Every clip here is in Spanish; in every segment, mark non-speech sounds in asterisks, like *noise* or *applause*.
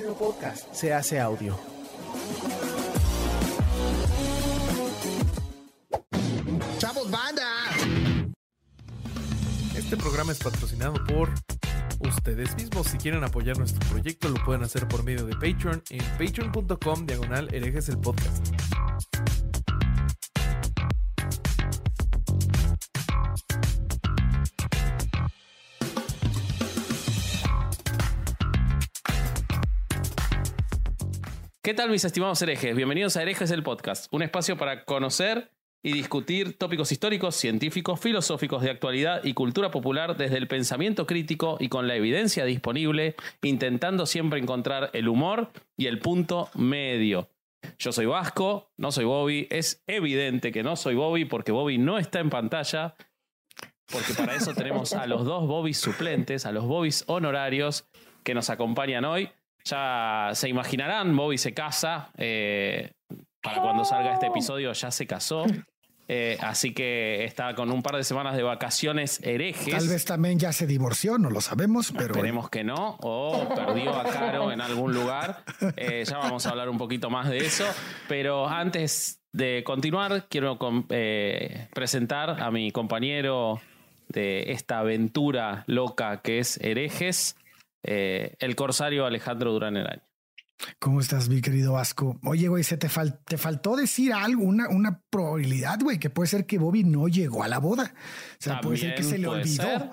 Podcast se hace audio. ¡Chavos, banda! Este programa es patrocinado por ustedes mismos. Si quieren apoyar nuestro proyecto, lo pueden hacer por medio de Patreon en patreon.com diagonal herejes el podcast. ¿Qué tal mis estimados herejes? Bienvenidos a Herejes el Podcast, un espacio para conocer y discutir tópicos históricos, científicos, filosóficos de actualidad y cultura popular desde el pensamiento crítico y con la evidencia disponible, intentando siempre encontrar el humor y el punto medio. Yo soy Vasco, no soy Bobby, es evidente que no soy Bobby porque Bobby no está en pantalla, porque para eso tenemos a los dos Bobbies suplentes, a los Bobbies honorarios que nos acompañan hoy. Ya se imaginarán, Bobby se casa. eh, para cuando salga este episodio ya se casó. eh, así que está con un par de semanas de vacaciones herejes. Tal vez también ya se divorció, no lo sabemos, pero Esperemos que no, o perdió a Caro en algún lugar. Eh, ya vamos a hablar un poquito más de eso. Pero antes de continuar, quiero eh, presentar a mi compañero de esta aventura loca que es Herejes, eh, el corsario Alejandro Durán el año. ¿cómo estás, mi querido Vasco? Oye, güey, se te, fal- te faltó decir algo, una, una probabilidad, güey, que puede ser que Bobby no llegó a la boda. O sea, puede ser que se le olvidó. ser.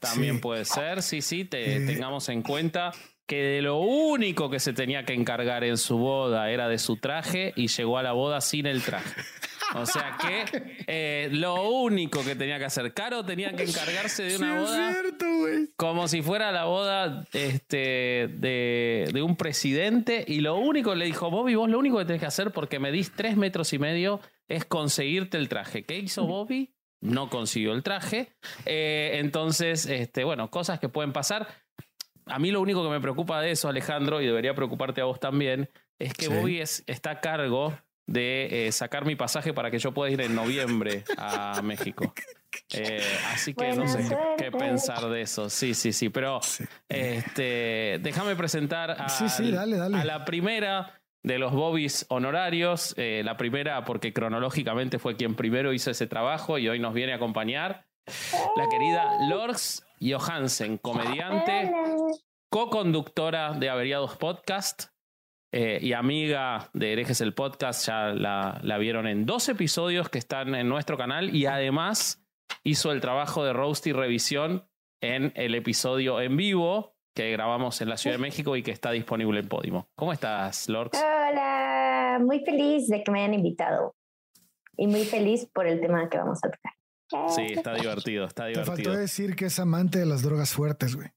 También Sí. puede ser, sí, sí, te- Eh. tengamos en cuenta que de lo único que se tenía que encargar en su boda era de su traje y llegó a la boda sin el traje. *laughs* O sea que eh, lo único que tenía que hacer, Caro tenía que encargarse de Sí, una es boda cierto, güey. como si fuera la boda este, de, de un presidente y lo único le dijo, Bobby, vos lo único que tenés que hacer porque medís tres metros y medio es conseguirte el traje. ¿Qué hizo Bobby? No consiguió el traje. Eh, entonces, este, bueno, cosas que pueden pasar. A mí lo único que me preocupa de eso, Alejandro, y debería preocuparte a vos también, es que Sí. Bobby es, está a cargo de eh, sacar mi pasaje para que yo pueda ir en noviembre a *laughs* México. Eh, así que no sé qué, suerte. qué pensar de eso. Sí, sí, sí. Pero este, déjame presentar a, Sí, sí, dale, dale. a la primera de los Bobbies honorarios. Eh, la primera porque cronológicamente fue quien primero hizo ese trabajo y hoy nos viene a acompañar. La querida Lorx Johansen, comediante, co-conductora de Averiados Podcast eh, y amiga de Herejes el Podcast. Ya la, la vieron en dos episodios que están en nuestro canal y además hizo el trabajo de roast y revisión en el episodio en vivo que grabamos en la Ciudad de México y que está disponible en Podimo. ¿Cómo estás, Lorx? Hola, muy feliz de que me hayan invitado y muy feliz por el tema que vamos a tocar. Sí, está divertido, está Te faltó divertido. decir que es amante de las drogas fuertes, güey.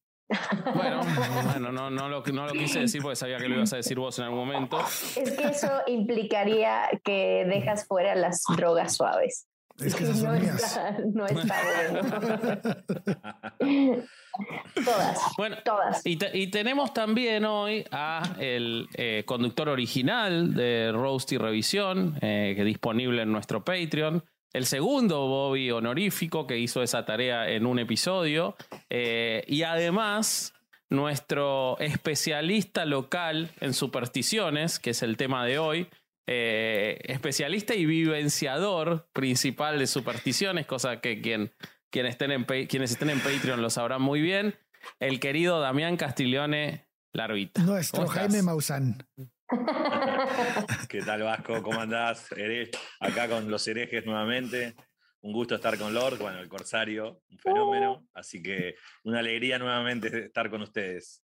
Bueno, *laughs* bueno no, no, lo, no lo quise decir porque sabía que lo ibas a decir vos en algún momento. Es que eso implicaría que dejas fuera las drogas suaves. Es que esas son no, mías. está, no está bueno. *laughs* todas, Bueno, todas. Y, te- y tenemos también hoy a el eh, conductor original de Roast y Revisión, eh, que es disponible en nuestro Patreon. El segundo Bobby honorífico que hizo esa tarea en un episodio. Eh, y además, nuestro especialista local en supersticiones, que es el tema de hoy. eh, especialista y vivenciador principal de supersticiones, cosa que quien, quien estén en, quienes estén en Patreon lo sabrán muy bien el querido Damián Castiglione Larvita. Nuestro. Jaime Maussan. *laughs* ¿Qué tal Vasco? ¿Cómo andás? Acá con los herejes nuevamente. Un gusto estar con Lord, bueno, el Corsario, un fenómeno. Así que una alegría nuevamente estar con ustedes.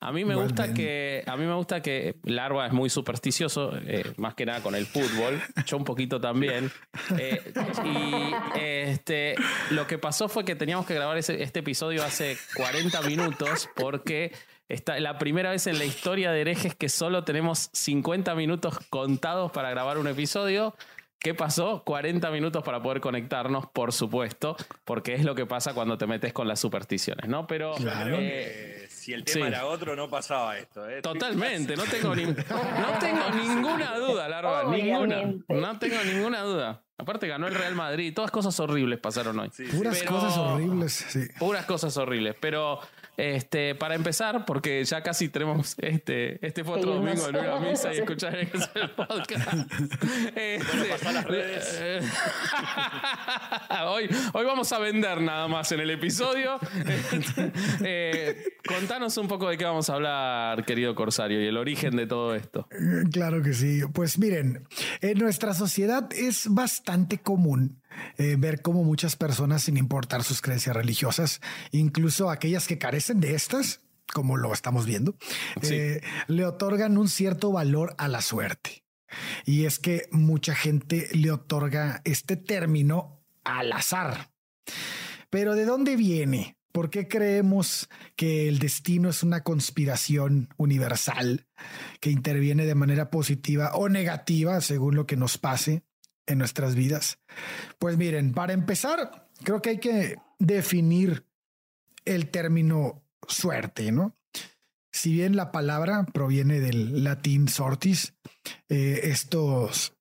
A mí me gusta que a mí me gusta que Larva es muy supersticioso, eh, más que nada con el fútbol. Yo un poquito también. *laughs* Eh, y este, lo que pasó fue que teníamos que grabar ese- este episodio hace 40 minutos porque está la primera vez en la historia de herejes que solo tenemos 50 minutos contados para grabar un episodio. ¿Qué pasó? 40 minutos para poder conectarnos, por supuesto, porque es lo que pasa cuando te metes con las supersticiones, ¿no? Pero Creo eh, que si el tema sí. era otro, no pasaba esto. ¿eh? Totalmente, no tengo, ni- *laughs* no tengo ninguna duda, Larva, ninguna. Obviamente. No tengo ninguna duda. Aparte ganó el Real Madrid, todas cosas horribles pasaron hoy. Sí, sí. Puras Pero- cosas horribles. Sí. Puras cosas horribles, pero este, para empezar, porque ya casi tenemos este, este fue otro domingo en una misa y *laughs* escuchar el podcast. *laughs* Este, las redes. *laughs* hoy, hoy vamos a vender nada más en el episodio. eh, contanos un poco de qué vamos a hablar, querido Corsario, y el origen de todo esto. Claro que sí. Pues miren, en nuestra sociedad es bastante común eh, ver cómo muchas personas, sin importar sus creencias religiosas, incluso aquellas que carecen de estas, como lo estamos viendo, eh, le otorgan un cierto valor a la suerte. Y es que mucha gente le otorga este término al azar. Pero ¿de dónde viene? ¿Por qué creemos que el destino es una conspiración universal que interviene de manera positiva o negativa según lo que nos pase? En nuestras vidas? Pues miren, para empezar, creo que hay que definir el término suerte, ¿no? Si bien la palabra proviene del latín sortis, eh, estos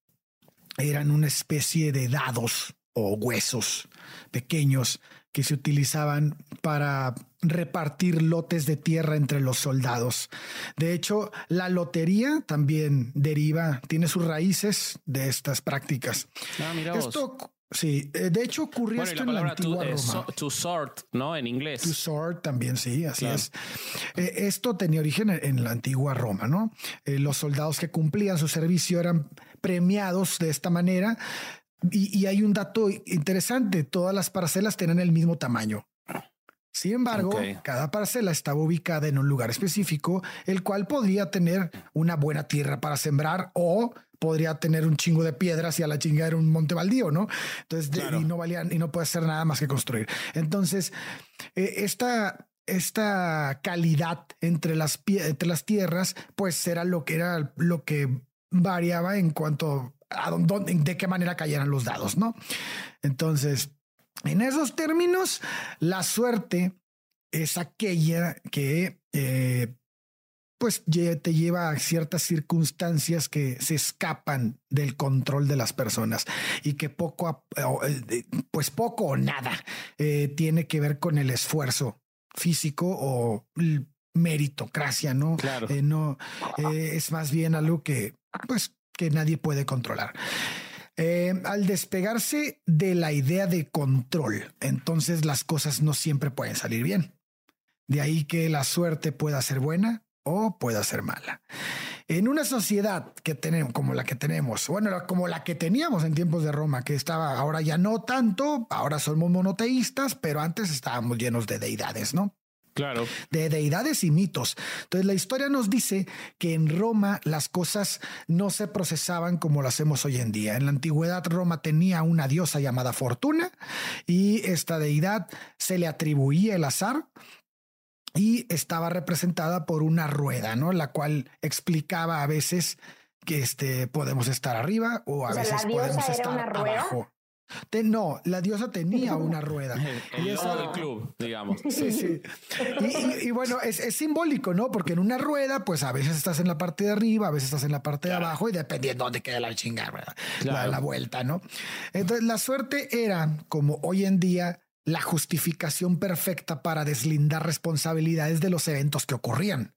eran una especie de dados o huesos pequeños que se utilizaban para repartir lotes de tierra entre los soldados. De hecho, la lotería también deriva, tiene sus raíces de estas prácticas. Ah, mira esto, Sí, eh, de hecho ocurrió esto en la antigua to, Roma. to, sort, ¿no? En inglés. To sort también, sí, así es. Eh, esto tenía origen en, la antigua Roma, ¿no? Eh, los soldados que cumplían su servicio eran premiados de esta manera y, hay un dato interesante, todas las parcelas tienen el mismo tamaño. Sin embargo, cada parcela estaba ubicada en un lugar específico, el cual podría tener una buena tierra para sembrar o podría tener un chingo de piedras y a la chingada era un monte baldío, ¿no? Entonces, y no valían y no puede hacer nada más que construir. Entonces, eh, esta, esta calidad entre las, entre las tierras, pues era lo que era lo que variaba en cuanto a dónde, de qué manera cayeran los dados, ¿no? Entonces, en esos términos, la suerte es aquella que eh, pues te lleva a ciertas circunstancias que se escapan del control de las personas y que poco, eh, pues poco o nada eh, tiene que ver con el esfuerzo físico o meritocracia, ¿no? Claro. no es más bien algo que pues que nadie puede controlar. Eh, al despegarse de la idea de control, entonces las cosas no siempre pueden salir bien. De ahí que la suerte pueda ser buena o pueda ser mala. En una sociedad que tenemos, como la que tenemos, bueno, como la que teníamos en tiempos de Roma, que estaba ahora ya no tanto, ahora somos monoteístas, pero antes estábamos llenos de deidades, ¿no? Claro. De deidades y mitos. Entonces la historia nos dice que en Roma las cosas no se procesaban como lo hacemos hoy en día. En la antigüedad Roma tenía una diosa llamada Fortuna y esta deidad se le atribuía el azar y estaba representada por una rueda, ¿no? La cual explicaba a veces que este podemos estar arriba o a veces podemos estar abajo no, la diosa tenía una rueda. *laughs* El, y del club, digamos. Sí, sí. *laughs* Y, bueno, es, simbólico, ¿no? Porque en una rueda, pues a veces estás en la parte de arriba, a veces estás en la parte de abajo y dependiendo de dónde quede la chingada, la, la vuelta, ¿no? Entonces, la suerte era, como hoy en día, la justificación perfecta para deslindar responsabilidades de los eventos que ocurrían.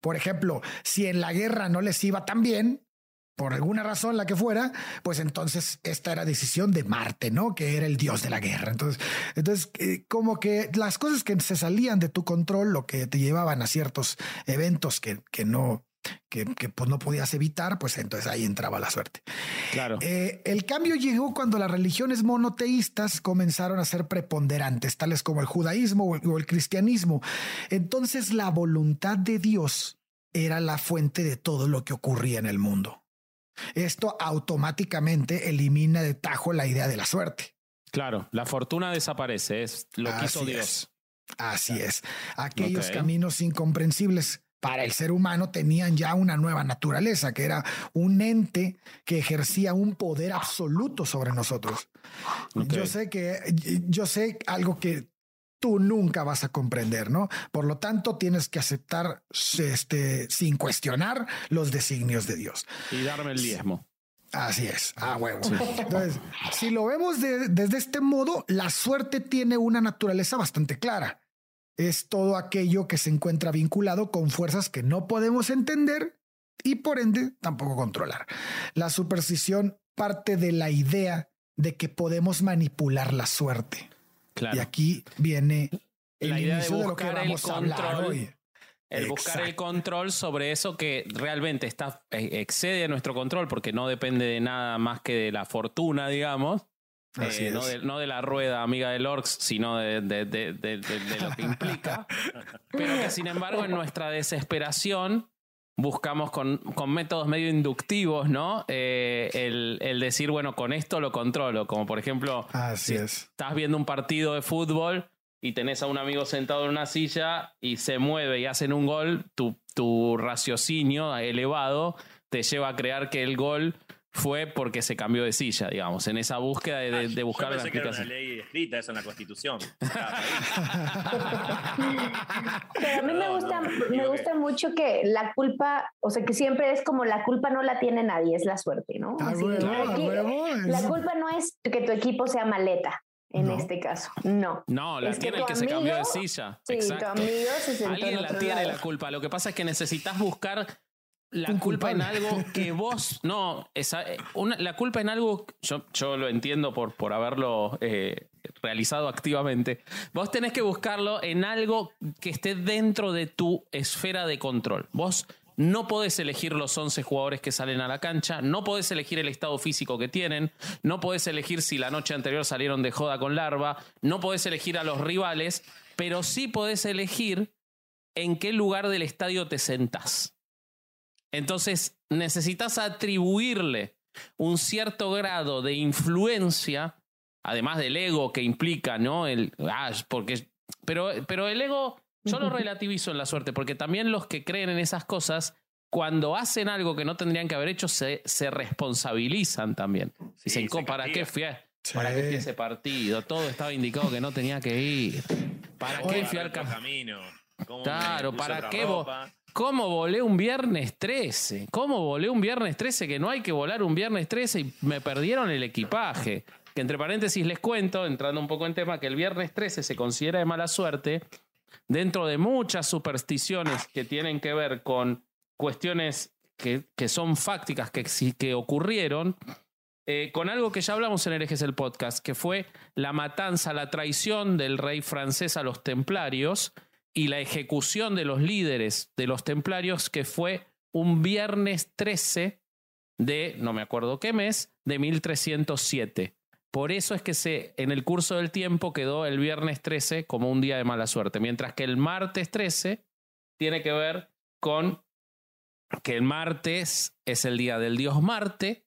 Por ejemplo, si en la guerra no les iba tan bien, por alguna razón, la que fuera, pues entonces esta era decisión de Marte, ¿no? Que era el dios de la guerra. Entonces, entonces eh, como que las cosas que se salían de tu control, lo que te llevaban a ciertos eventos que, que no, que, pues no podías evitar, pues entonces ahí entraba la suerte. Claro. Eh, el cambio llegó cuando las religiones monoteístas comenzaron a ser preponderantes, tales como el judaísmo o el cristianismo. Entonces la voluntad de Dios era la fuente de todo lo que ocurría en el mundo. Esto automáticamente elimina de tajo la idea de la suerte. Claro, la fortuna desaparece, es lo que hizo Dios. Así es. Aquellos caminos incomprensibles para el ser humano tenían ya una nueva naturaleza, que era un ente que ejercía un poder absoluto sobre nosotros. Yo sé que yo sé algo que tú nunca vas a comprender, ¿no? Por lo tanto, tienes que aceptar este, sin cuestionar los designios de Dios. Y darme el diezmo. Así es, a huevo. Entonces, si lo vemos desde este modo, la suerte tiene una naturaleza bastante clara. es todo aquello que se encuentra vinculado con fuerzas que no podemos entender y por ende tampoco controlar. La superstición parte de la idea de que podemos manipular la suerte. Y aquí viene el la idea de buscar el control. El buscar el control sobre eso que realmente está, eh, excede nuestro control porque no depende de nada más que de la fortuna, digamos. Eh, no, de, no, de, la rueda amiga del Orcs, sino de, lo que implica. *laughs* pero que sin embargo en nuestra desesperación buscamos con, con métodos medio inductivos, ¿no? Eh, el, el, decir, bueno, con esto lo controlo. Como por ejemplo, Así es. estás viendo un partido de fútbol y tenés a un amigo sentado en una silla y se mueve y hacen un gol, tu, tu raciocinio elevado te lleva a creer que el gol fue porque se cambió de silla, digamos, en esa búsqueda de, de, buscar yo pensé que era una ley escrita, eso en la Constitución. *laughs* Pero a mí me gusta, me gusta mucho que la culpa, o sea, que siempre es como la culpa no la tiene nadie, es la suerte, ¿no? Ah, la culpa no es que tu equipo sea maleta, en este caso. No. No, la tiene el que se cambió de silla. Sí, tu amigo se Alguien la tiene la culpa. Lo que pasa es que necesitas buscar la culpa en algo que *laughs* vos. No, esa, eh, la culpa en algo. Yo, yo lo entiendo por, por haberlo eh, realizado activamente. Vos tenés que buscarlo en algo que esté dentro de tu esfera de control. Vos no podés elegir los 11 jugadores que salen a la cancha, no podés elegir el estado físico que tienen, no podés elegir si la noche anterior salieron de joda con larva, no podés elegir a los rivales, pero sí podés elegir en qué lugar del estadio te sentás. Entonces necesitas atribuirle un cierto grado de influencia, además del ego que implica, ¿no? El, ah, porque, pero, pero el ego yo lo relativizo en la suerte, porque también los que creen en esas cosas, cuando hacen algo que no tendrían que haber hecho, se, se responsabilizan también. Dicen, ¿para qué fui ¿Para qué fui ese partido? Todo estaba indicado que no tenía que ir. ¿Para qué fui al camino? Claro, ¿para qué ¿Cómo volé un viernes 13? ¿Cómo volé un viernes 13? Que no hay que volar un viernes 13 y me perdieron el equipaje. Que entre paréntesis les cuento, entrando un poco en tema, que el viernes 13 se considera de mala suerte dentro de muchas supersticiones que tienen que ver con cuestiones que, que son fácticas, que, que ocurrieron, eh, con algo que ya hablamos en Herejes el podcast, que fue la matanza, la traición del rey francés a los templarios y la ejecución de los líderes de los templarios, que fue un viernes 13 de, no me acuerdo qué mes, de 1307. Por eso es que se, en el curso del tiempo quedó el viernes 13 como un día de mala suerte, mientras que el martes 13 tiene que ver con que el martes es el día del dios Marte,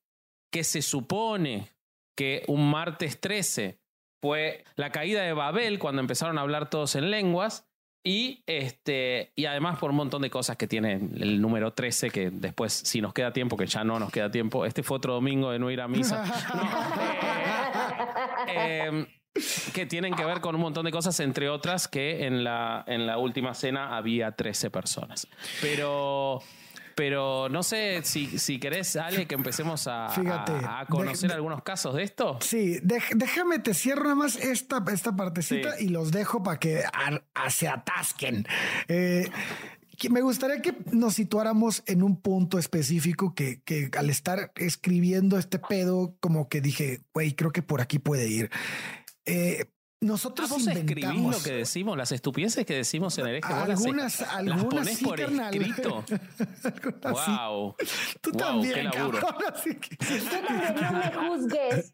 que se supone que un martes 13 fue la caída de Babel cuando empezaron a hablar todos en lenguas y, este, y además por un montón de cosas que tiene el número 13, que después, si nos queda tiempo, que ya no nos queda tiempo, este fue otro domingo de no ir a misa. *laughs* Em, que tienen que ver con un montón de cosas, entre otras que en la, en la última cena había 13 personas. Pero pero no sé si, si querés, Ale, que empecemos a, a, conocer algunos casos de esto. Sí, déjame, te cierro nada más esta, esta partecita y los dejo para que se atasquen. Eh, me gustaría que nos situáramos en un punto específico que, que al estar escribiendo este pedo, como que dije, güey, creo que por aquí puede ir. Eh, nosotros ¿Vos inventamos lo que decimos, las estupideces que decimos en hereje. Algunas, algunas sí, por escrito. *laughs* wow. Tú también, cabrón. Tú también *laughs* no me juzgues.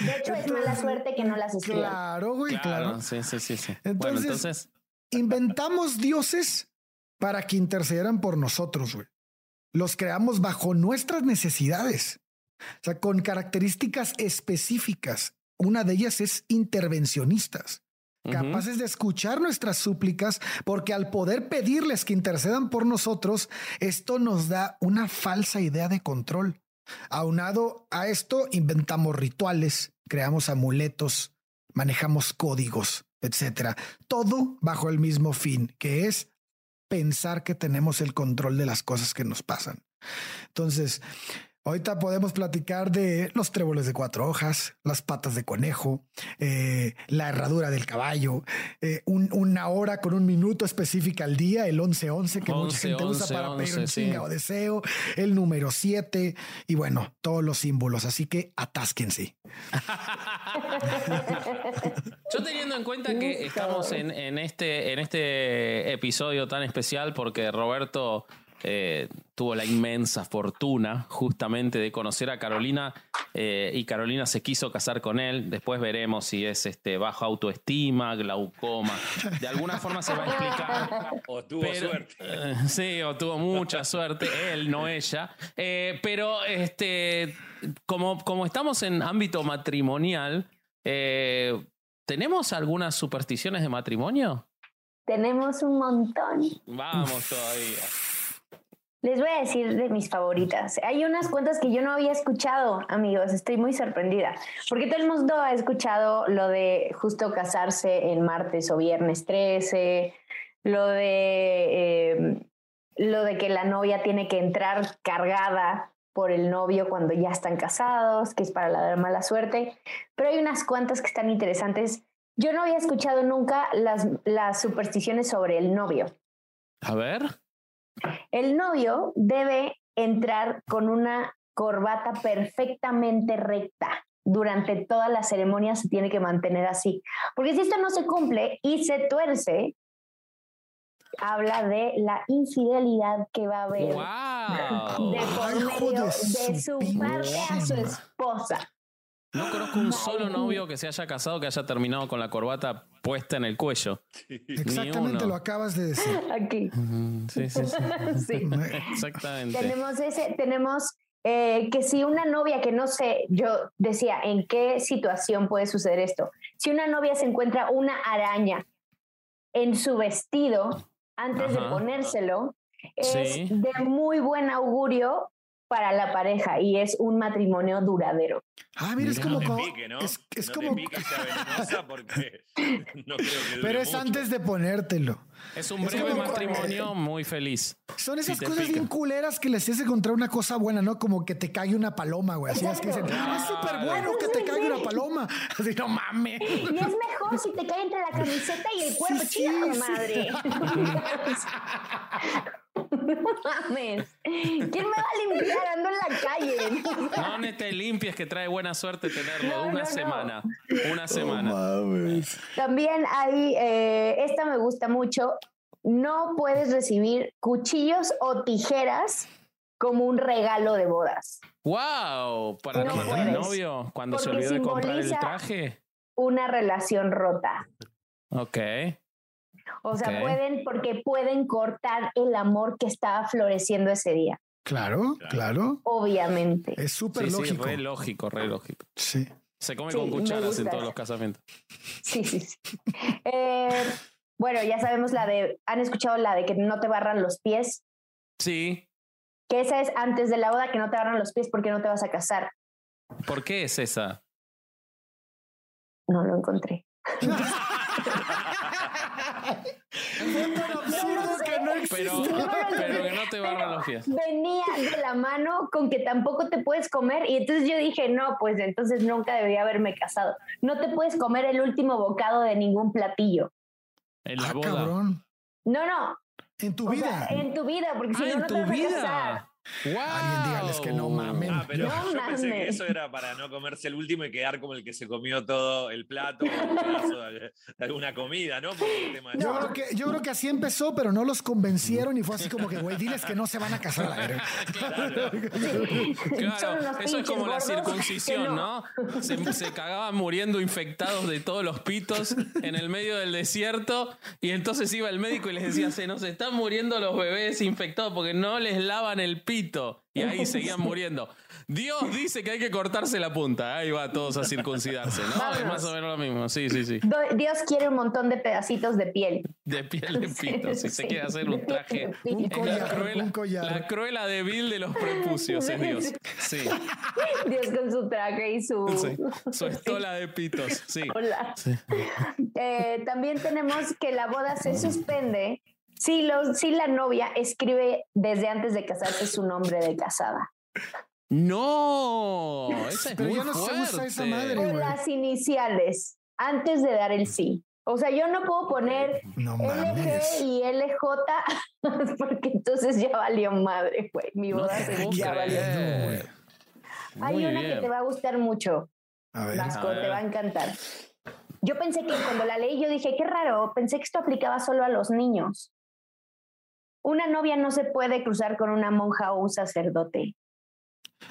De hecho, es mala *laughs* suerte que no las escriban. Claro, güey, claro. Sí, sí, sí, sí. Entonces, bueno, entonces, inventamos dioses para que intercedieran por nosotros, güey. Los creamos bajo nuestras necesidades. O sea, con características específicas una de ellas es intervencionistas, capaces de escuchar nuestras súplicas, porque al poder pedirles que intercedan por nosotros, esto nos da una falsa idea de control. Aunado a esto, inventamos rituales, creamos amuletos, manejamos códigos, etcétera. Todo bajo el mismo fin, que es pensar que tenemos el control de las cosas que nos pasan. Entonces, Ahorita podemos platicar de los tréboles de cuatro hojas, las patas de conejo, eh, la herradura del caballo, eh, una hora con un minuto específica al día, el 11-11 que mucha gente usa para pedir un chinga o deseo, el número 7 y bueno, todos los símbolos. Así que atásquense. *laughs* Yo teniendo en cuenta que estamos en, en, este, en este episodio tan especial porque Roberto eh, tuvo la inmensa fortuna justamente de conocer a Carolina eh, y Carolina se quiso casar con él. Después veremos si es este bajo autoestima, glaucoma. De alguna forma se va a explicar. O tuvo suerte. Eh, sí, o tuvo mucha suerte, él, no ella. pero este, como, como estamos en ámbito matrimonial, ¿tenemos algunas supersticiones de matrimonio? Tenemos un montón. Vamos todavía. Les voy a decir de mis favoritas. Hay unas cuentas que yo no había escuchado, amigos. Estoy muy sorprendida. Porque todo el mundo ha escuchado lo de justo casarse en martes o viernes 13, lo de, em, lo de que la novia tiene que entrar cargada por el novio cuando ya están casados, que es para la dar mala suerte. Pero hay unas cuantas que están interesantes. Yo no había escuchado nunca las, las supersticiones sobre el novio. A ver. El novio debe entrar con una corbata perfectamente recta. Durante toda la ceremonia se tiene que mantener así. Porque si esto no se cumple y se tuerce, habla de la infidelidad que va a haber de por medio de su parte a su esposa. No conozco un solo novio que se haya casado que haya terminado con la corbata puesta en el cuello. Exactamente lo acabas de decir. *laughs* Aquí. Sí, sí, *laughs* sí. Exactamente. Tenemos ese, tenemos eh, que si una novia que no sé, yo decía, ¿en qué situación puede suceder esto? Si una novia se encuentra una araña en su vestido antes de ponérselo, es de muy buen augurio para la pareja y es un matrimonio duradero. Ah, mira, es como, es, es como porque *laughs* no creo que Pero es antes de ponértelo. Es un breve matrimonio muy feliz. Son esas cosas bien culeras que les hace encontrar una cosa buena, ¿no? Como que te caiga una paloma, güey. Así es que dicen, ah, es súper bueno que te caiga una paloma. *laughs* Así, no mames. Y es mejor si te cae entre la camiseta y el cuerpo. Sí, madre. *laughs* No mames. ¿Quién me va a limpiar? Ando en la calle. No, no te limpies, que trae buena suerte tenerlo. una semana. Una semana. También hay, eh, esta me gusta mucho. No puedes recibir cuchillos o tijeras como un regalo de bodas. ¡Wow! Para no, matar al novio cuando se olvidó de comprar el traje. Una relación rota. Ok. O sea, pueden, porque pueden cortar el amor que estaba floreciendo ese día. Claro, claro. Obviamente. Es súper lógico. Sí, re lógico, re lógico. Sí. Se come con cucharas en todos los casamientos. Sí, sí, sí. Eh, bueno, ya sabemos la de, ¿han escuchado la de que no te barran los pies? Sí. Que esa es antes de la boda, que no te barran los pies porque no te vas a casar. ¿Por qué es esa? No lo encontré. *laughs* Pero, pero que no te barran los pies. Venía de la mano con que tampoco te puedes comer y entonces yo dije, no, pues entonces nunca debería haberme casado. No te puedes comer el último bocado de ningún platillo. En la ah, boda. No, no. En tu vida. en tu vida, porque si ah, no, no te vas a casar. Wow. Alguien dígales que no mamen. Ah, pero yo pensé que eso era para no comerse el último y quedar como el que se comió todo el plato o un pedazo de, alguna comida, ¿no? yo, creo que, yo creo que así empezó, pero no los convencieron y fue así como que, güey, diles que no se van a casar a la verga. Claro, claro. eso es como la circuncisión, ¿no? Se, se, cagaban muriendo infectados de todos los pitos en el medio del desierto y entonces iba el médico y les decía, se nos están muriendo los bebés infectados porque no les lavan el pito y ahí *laughs* seguían muriendo. Dios dice que hay que cortarse la punta. Ahí va todos a circuncidarse, ¿no? Es más o menos lo mismo. Sí, sí, sí. Dios quiere un montón de pedacitos de piel. De piel de pito. Si se quiere hacer un traje. Un collar, la, cruela, un collar. la cruela débil de los prepucios es Dios. Sí. *laughs* Dios con su traje y su. Su estola de pitos. Sí. Hola. Eh, también tenemos que la boda se suspende si, los, si la novia escribe desde antes de casarse su nombre de casada. No, *laughs* esa es Pero muy ya no se usa fuerte. esa madre. Las iniciales, antes de dar el sí. O sea, yo no puedo poner No LG y LJ *laughs* porque entonces ya valió madre, güey. Mi No boda se ya valió. creer. Hay una que te va a gustar mucho, A ver. Vasco, A ver. te va a encantar. Yo pensé que cuando la leí, yo dije, qué raro, pensé que esto aplicaba solo a los niños. Una novia no se puede cruzar con una monja o un sacerdote.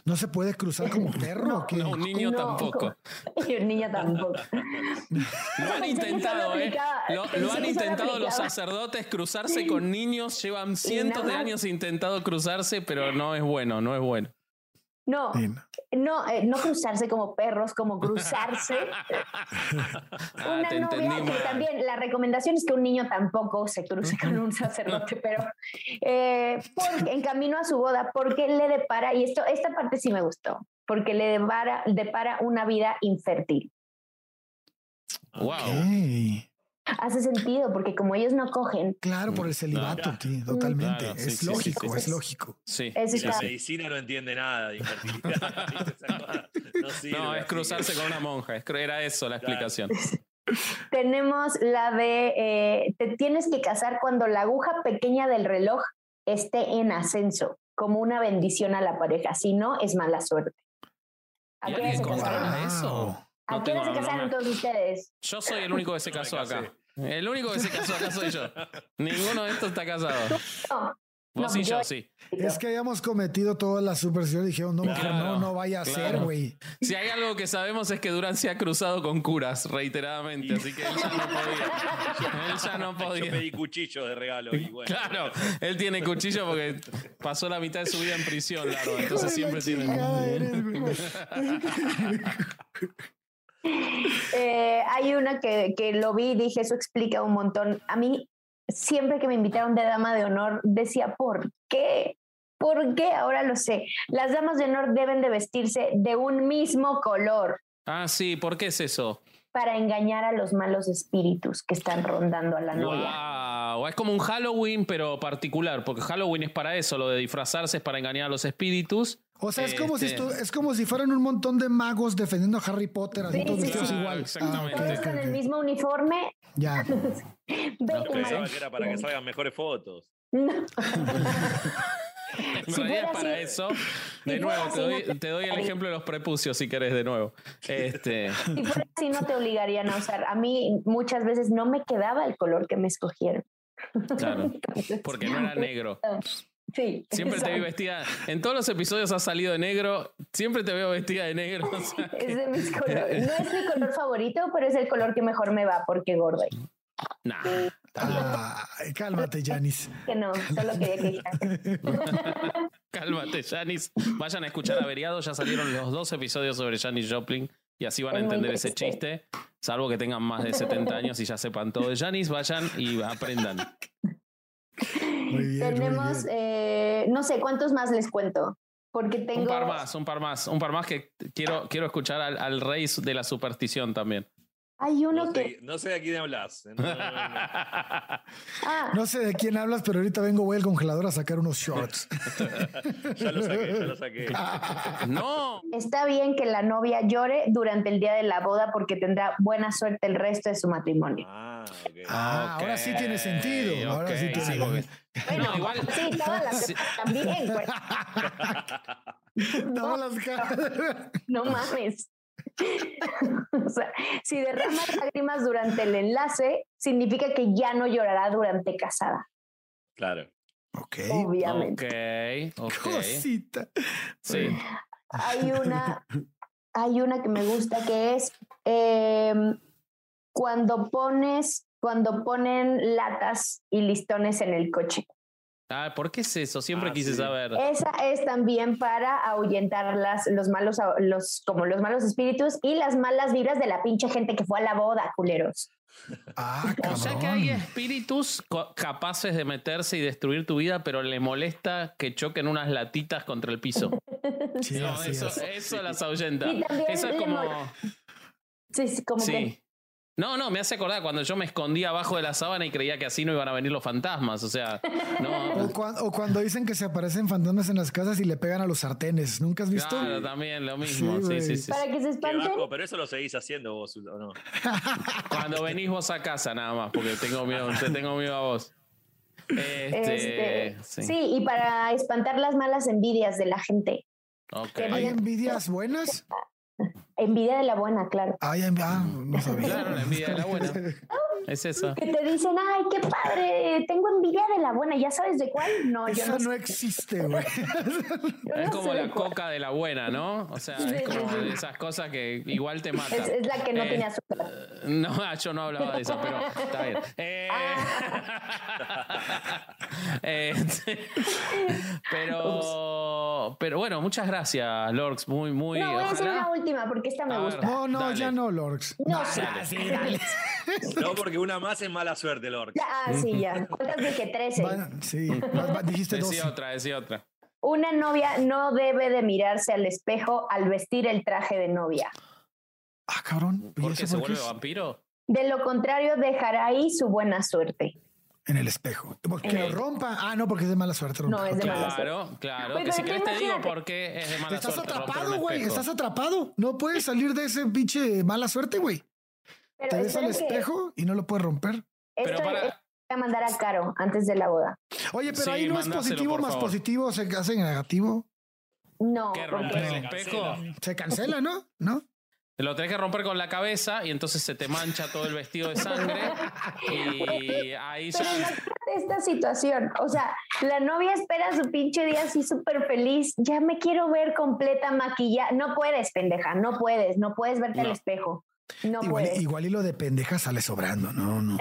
¿No se puede cruzar como *laughs* perro? No, un niño No, tampoco. *laughs* Y un niño tampoco. *laughs* Lo han intentado, ¿eh? Lo, lo han intentado los sacerdotes cruzarse con niños. Llevan cientos de años intentado cruzarse, pero no es bueno, no es bueno. No, no. no, eh, no cruzarse como perros, como cruzarse. *laughs* Ah, una novia entendí que también la recomendación es que un niño tampoco se cruce con un sacerdote, pero eh, porque, en camino a su boda, porque le depara, y esto, esta parte sí me gustó, porque le depara, depara una vida infértil. Wow. Ok. Hace sentido, porque como ellos no cogen, Claro, por el celibato, Claro. sí, totalmente. Claro, sí, es sí, lógico, sí, sí. es lógico. Sí. Y la medicina no entiende nada de infertilidad. *laughs* no, sirve, No, es cruzarse con una monja. es- Era eso la Claro. explicación. *laughs* Tenemos la de eh, te tienes que casar cuando la aguja pequeña del reloj esté en ascenso, como una bendición a la pareja. Si no, es mala suerte. ¿A ¿Y qué se casaron? eso? ¿A No tengo- se no casaron me- todos ustedes? Yo soy el único que se No casó acá. El único que se casó acá soy yo. *laughs* Ninguno de estos está casado. No, Vos No, y yo, yo- sí. Es que habíamos cometido todas las supersticiones y dijeron, no, mejor Claro, no, no vaya a ser, güey. Si hay algo que sabemos es que Durán se ha cruzado con curas reiteradamente, así que él ya no podía. Él ya no Yo podía. pedí cuchillo de regalo. Y bueno, Claro, él tiene cuchillo porque pasó la mitad de su vida en prisión, largo. Entonces siempre tiene. *laughs* Eh, hay una que, que lo vi y dije, eso explica un montón. A mí, siempre que me invitaron de dama de honor, decía, ¿por qué? ¿Por qué? Ahora lo sé. Las damas de honor deben de vestirse de un mismo color Ah, sí, ¿por qué es eso? para engañar a los malos espíritus que están rondando a la novia. Wow, es como un Halloween, pero particular, porque Halloween es para eso, lo de disfrazarse es para engañar a los espíritus. O sea, es como, si estu- es como si fueran un montón de magos defendiendo a Harry Potter, así Sí, todos sí, vestidos sí. igual. Exactamente. Ah, Todos con el mismo uniforme. Ya. *laughs* Qué pensaba que era para que salgan mejores fotos. No. *laughs* Si fuera es para así- eso. De nuevo, te no doy, te- te doy el ejemplo de los prepucios si querés de nuevo. Este, Si fuera así, no te *laughs* obligarían a usar. A mí muchas veces no me quedaba el color que me escogieron. claro, porque no era negro. Sí. *laughs* Siempre te vi vestida. En todos los episodios has salido de negro. Siempre te veo vestida de negro. o sea *laughs* Es de mis *laughs* colores. No es mi color favorito, pero es el color que mejor me va porque gordo. Nah. Ay, cálmate, Janis. Que no, solo quería que dijera. Cálmate, Janis. Vayan a escuchar Averiado. Ya salieron los dos episodios sobre Janis Joplin. Y así van a Es entender ese chiste. Salvo que tengan más de 70 años y ya sepan todo de Janis. Vayan y aprendan. Muy *laughs* bien. muy Tenemos, bien. eh, no sé cuántos más les cuento. Porque tengo. Un par más, un par más. Un par más que quiero, quiero escuchar al, al rey de la superstición también. Hay uno No que. sé, no sé de quién hablas. No, no, no. *laughs* Ah, No sé de quién hablas, pero ahorita vengo voy al congelador a sacar unos shorts. *laughs* Ya lo saqué, ya lo saqué. *laughs* no. está bien que la novia llore durante el día de la boda porque tendrá buena suerte el resto de su matrimonio. Ah, ok. Ah, ahora sí tiene sentido. Ahora sí tiene sí, porque- Bueno, No, igual- sí, todas las Sí. también. pues. No, las caras. No mames. *laughs* o sea, si derrama lágrimas durante el enlace, significa que ya no llorará durante casada, Claro. Ok. obviamente. Ok, ok. Cosita. Sí. Hay *laughs* una, hay una que me gusta que es em, cuando pones, cuando ponen latas y listones en el coche. Ah, ¿por qué es eso? Siempre Ah, quise sí. saber. Esa es también para ahuyentar las, los malos, los, como los malos espíritus y las malas vibras de la pinche gente que fue a la boda, culeros. Ah, O sea que hay espíritus capaces de meterse y destruir tu vida, pero le molesta que choquen unas latitas contra el piso. Sí, No, eso, es. eso las ahuyenta. Eso es como. Sí, sí, como que Sí. No, no, me hace acordar cuando yo me escondía abajo de la sábana y creía que así no iban a venir los fantasmas. O sea, no. O, cuan- o cuando dicen que se aparecen fantasmas en las casas y le pegan a los sartenes. ¿Nunca has visto? Claro, también lo mismo. Sí, Sí, sí, sí. Para que se Qué espanten. bajo, pero eso lo seguís haciendo vos, ¿o no? *laughs* Cuando venís vos a casa nada más, porque tengo miedo, te tengo miedo a vos. Este, Este, sí. sí. y para espantar las malas envidias de la gente. ¿Hay envidias buenas? *laughs* Envidia de la buena, claro. Ay, ah, no sabía. Claro, la envidia de la buena. *laughs* Es eso. Que te dicen, ay, qué padre, tengo envidia de la buena. ¿Ya sabes de cuál? No, yo Eso no, no sé. existe, *laughs* güey. Es no como la cuál. coca de la buena, ¿no? O sea, Sí, es como de esas cosas que igual te matan. Es, es la que no Eh, tiene azúcar. No, ah, *laughs* yo no hablaba de eso, pero está bien. Eh, eh, *laughs* pero, pero bueno, muchas gracias, Lorx. Muy, muy. No, voy a hacer una última porque esta me A ver. gusta. No, no, Dale. ya no, Lorx. No *laughs* porque una más es mala suerte, Lord. Ya, ah, sí, ya. *laughs* ¿Cuántas dije? Trece. Va- sí, dijiste dos. Decí otra, decí otra. Una novia no debe de mirarse al espejo al vestir el traje de novia. Ah, cabrón. ¿Y ¿Por se vuelve vampiro? De lo contrario, dejará ahí su buena suerte. En el espejo. Que En lo rompa. Ah, no, porque es de mala suerte. No, romper. es de Ok. mala Claro, claro. Pero que si tú querés te digo por qué es de mala Estás suerte. romper atrapado, güey. Estás atrapado. No puedes salir de ese pinche mala suerte, güey. Te ves al que espejo y no lo puedes romper. Pero esto para- es- voy a mandar a Caro antes de la boda. Oye, pero Sí, ahí no es positivo más favor. positivo, se hace negativo. No, ¿Qué porque romper el No. espejo? Se cancela, ¿no? ¿No? Lo tenés que romper con la cabeza y entonces se te mancha todo el vestido de sangre y ahí Pero ya... esta situación. O sea, la novia espera su pinche día así súper feliz. Ya me quiero ver completa maquillada. No puedes, pendeja. No puedes. No puedes verte al espejo. No Igual, puedes. igual y lo de pendeja sale sobrando. No, no.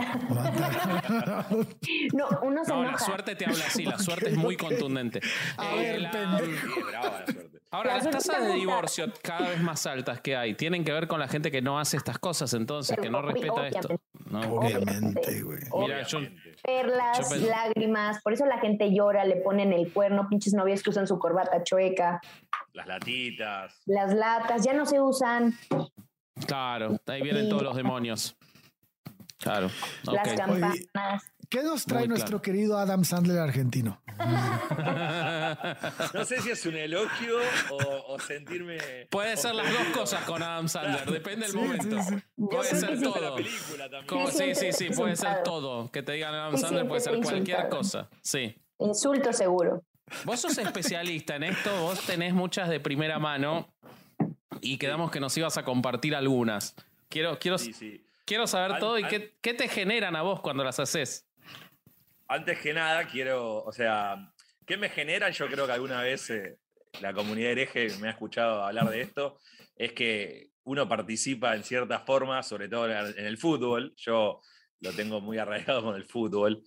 No, *laughs* uno se No, la enoja. suerte te habla así, la *laughs* suerte es muy contundente. A Eh, ver, la- pendejo. Sí, brava la suerte. Ahora, La las tasas de está divorcio cada vez más altas que hay tienen que ver con la gente que no hace estas cosas, entonces, que no respeta esto. ¿no? Obviamente, güey. Perlas, Yo pensé- lágrimas. Por eso la gente llora, le ponen el cuerno. Pinches novios que usan su corbata chueca. Las latitas. Las latas ya no se usan. Claro, ahí vienen todos los demonios. Claro, Las campanas. ¿Qué nos trae Muy nuestro claro. querido Adam Sandler argentino? *laughs* No sé si es un elogio o, o sentirme. Puede ser las dos cosas con Adam Sandler, depende del Sí, momento. sí, sí. Puede ser todo. película también. Como- Sí, sí, sí, puede ser todo. Que te digan Adam Sandler puede ser cualquier cosa. Sí. Insulto seguro. Vos sos especialista en esto, vos tenés muchas de primera mano y quedamos que nos ibas a compartir algunas. Quiero, quiero, Sí, sí. quiero saber todo y qué, qué te generan a vos cuando las haces. Antes que nada, quiero, o sea, ¿qué me genera? Yo creo que alguna vez eh, la comunidad hereje me ha escuchado hablar de esto, es que uno participa en ciertas formas, sobre todo en el fútbol. Yo lo tengo muy arraigado con el fútbol,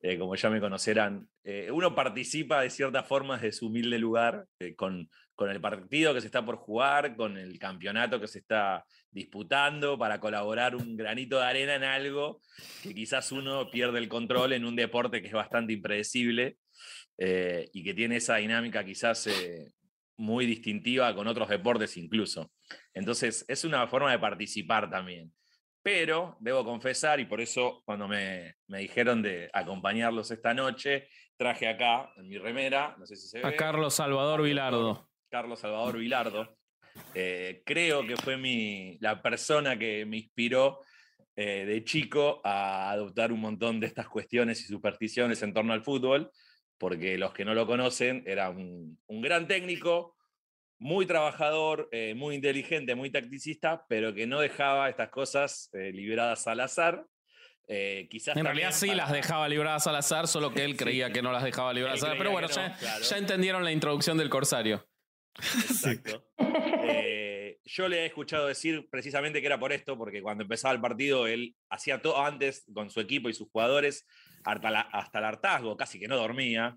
eh, como ya me conocerán. Eh, uno participa de ciertas formas de su humilde lugar, con, con el partido que se está por jugar, con el campeonato que se está disputando, para colaborar un granito de arena en algo que quizás uno pierde el control en un deporte que es bastante impredecible eh, y que tiene esa dinámica quizás eh, muy distintiva con otros deportes incluso. Entonces, es una forma de participar también. Pero debo confesar, y por eso cuando me, me dijeron de acompañarlos esta noche, traje acá en mi remera, no sé si se ve. A Carlos Salvador Vilardo. Carlos Salvador Vilardo. Eh, creo que fue mi, la persona que me inspiró eh, de chico a adoptar un montón de estas cuestiones y supersticiones en torno al fútbol, porque los que no lo conocen, era un, un gran técnico, muy trabajador, eh, muy inteligente, muy tacticista, pero que no dejaba estas cosas liberadas al azar. Eh, quizás En realidad sí las dejaba libradas al azar, solo que él *laughs* creía que no las dejaba libradas al azar. Pero bueno, que no, ya, claro. ya entendieron la introducción del Corsario. Exacto. Eh, yo le he escuchado decir precisamente que era por esto, porque cuando empezaba el partido él hacía todo antes con su equipo y sus jugadores hasta, el hartazgo, casi que no dormía,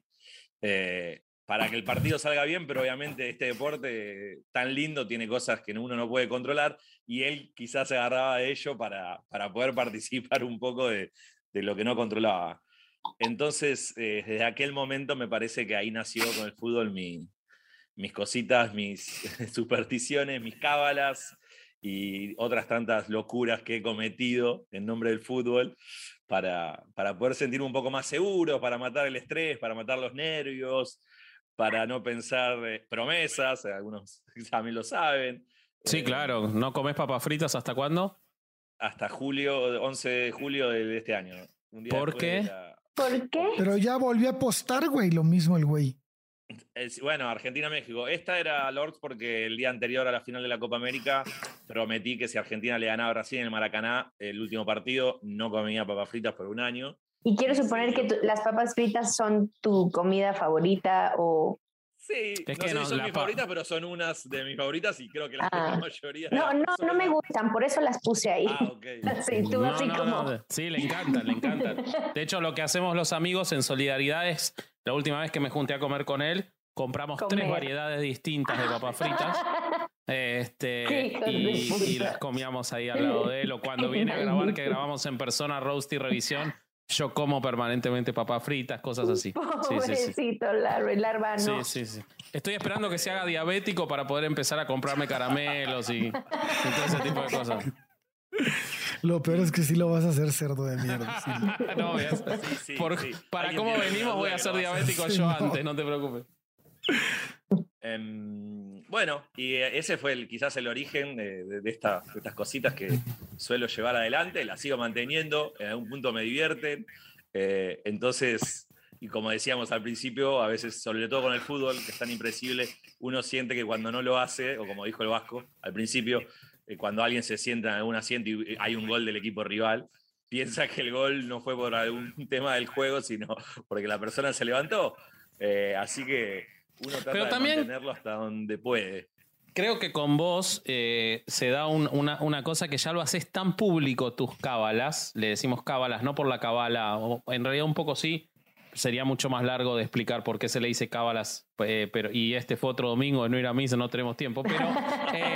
eh, para que el partido salga bien, pero obviamente este deporte tan lindo tiene cosas que uno no puede controlar y él quizás se agarraba de ello para, para poder participar un poco de, de lo que no controlaba. Entonces, eh, desde aquel momento me parece que ahí nació con el fútbol mi, mis cositas, mis *laughs* supersticiones, mis cábalas y otras tantas locuras que he cometido en nombre del fútbol para, para poder sentirme un poco más seguro, para matar el estrés, para matar los nervios, para no pensar eh, promesas, algunos *laughs* también lo saben. Sí, Eh, claro. ¿No comes papas fritas hasta cuándo? Hasta julio, 11 de julio de este año. un día ¿Por qué? la- ¿Por qué? Pero ya volvió a apostar, güey, lo mismo el güey. Es- bueno, Argentina-México. Esta era Lords porque el día anterior a la final de la Copa América prometí que si Argentina le ganaba a Brasil en el Maracaná, el último partido, no comía papas fritas por un año. Y quiero suponer que tu- las papas fritas son tu comida favorita o... Sí, Es no que sé no, si son mis favoritas, pero son unas de mis favoritas y creo que la, Ah. mayoría. No, no, no me gustan, por eso las puse ahí. Ah, ok. *laughs* Sí, tú así como... de- Sí, le encantan, le encantan. De hecho, lo que hacemos los amigos en solidaridad es, la última vez que me junté a comer con él, compramos tres variedades distintas de papas fritas. *laughs* Este, y, y las comíamos ahí al lado de él. O cuando viene a grabar, que grabamos en persona roast y revisión, yo como permanentemente papas fritas, cosas así. Sí, sí, sí. Pobrecito, larva, Sí, sí, sí. Estoy esperando que se haga diabético para poder empezar a comprarme caramelos y, y todo ese tipo de cosas. Lo peor es que sí lo vas a hacer cerdo de mierda. sí. No, *laughs* voy a- Sí, sí, por- sí. para cómo venimos voy a que ser diabético Sí, yo no. antes, no te preocupes. Em, bueno, y eh, ese fue el, quizás el origen de, de- de esta- de estas cositas que suelo llevar adelante, las sigo manteniendo, en algún punto me divierten. eh, entonces, y como decíamos al principio, a veces, sobre todo con el fútbol, que es tan impredecible, uno siente que cuando no lo hace, o como dijo el Vasco al principio, cuando alguien se sienta en algún asiento y hay un gol del equipo rival, piensa que el gol no fue por algún *laughs* tema del juego, sino porque la persona se levantó. Eh, así que uno trata Pero de también- mantenerlo hasta donde puede. Creo que con vos eh, se da un- una, una cosa que ya lo haces tan público tus cábalas, le decimos cábalas, no por la cábala, en realidad un poco sí, sería mucho más largo de explicar por qué se le dice cábalas, eh, pero, y este fue otro domingo de no ir a misa, no tenemos tiempo, pero *laughs* eh,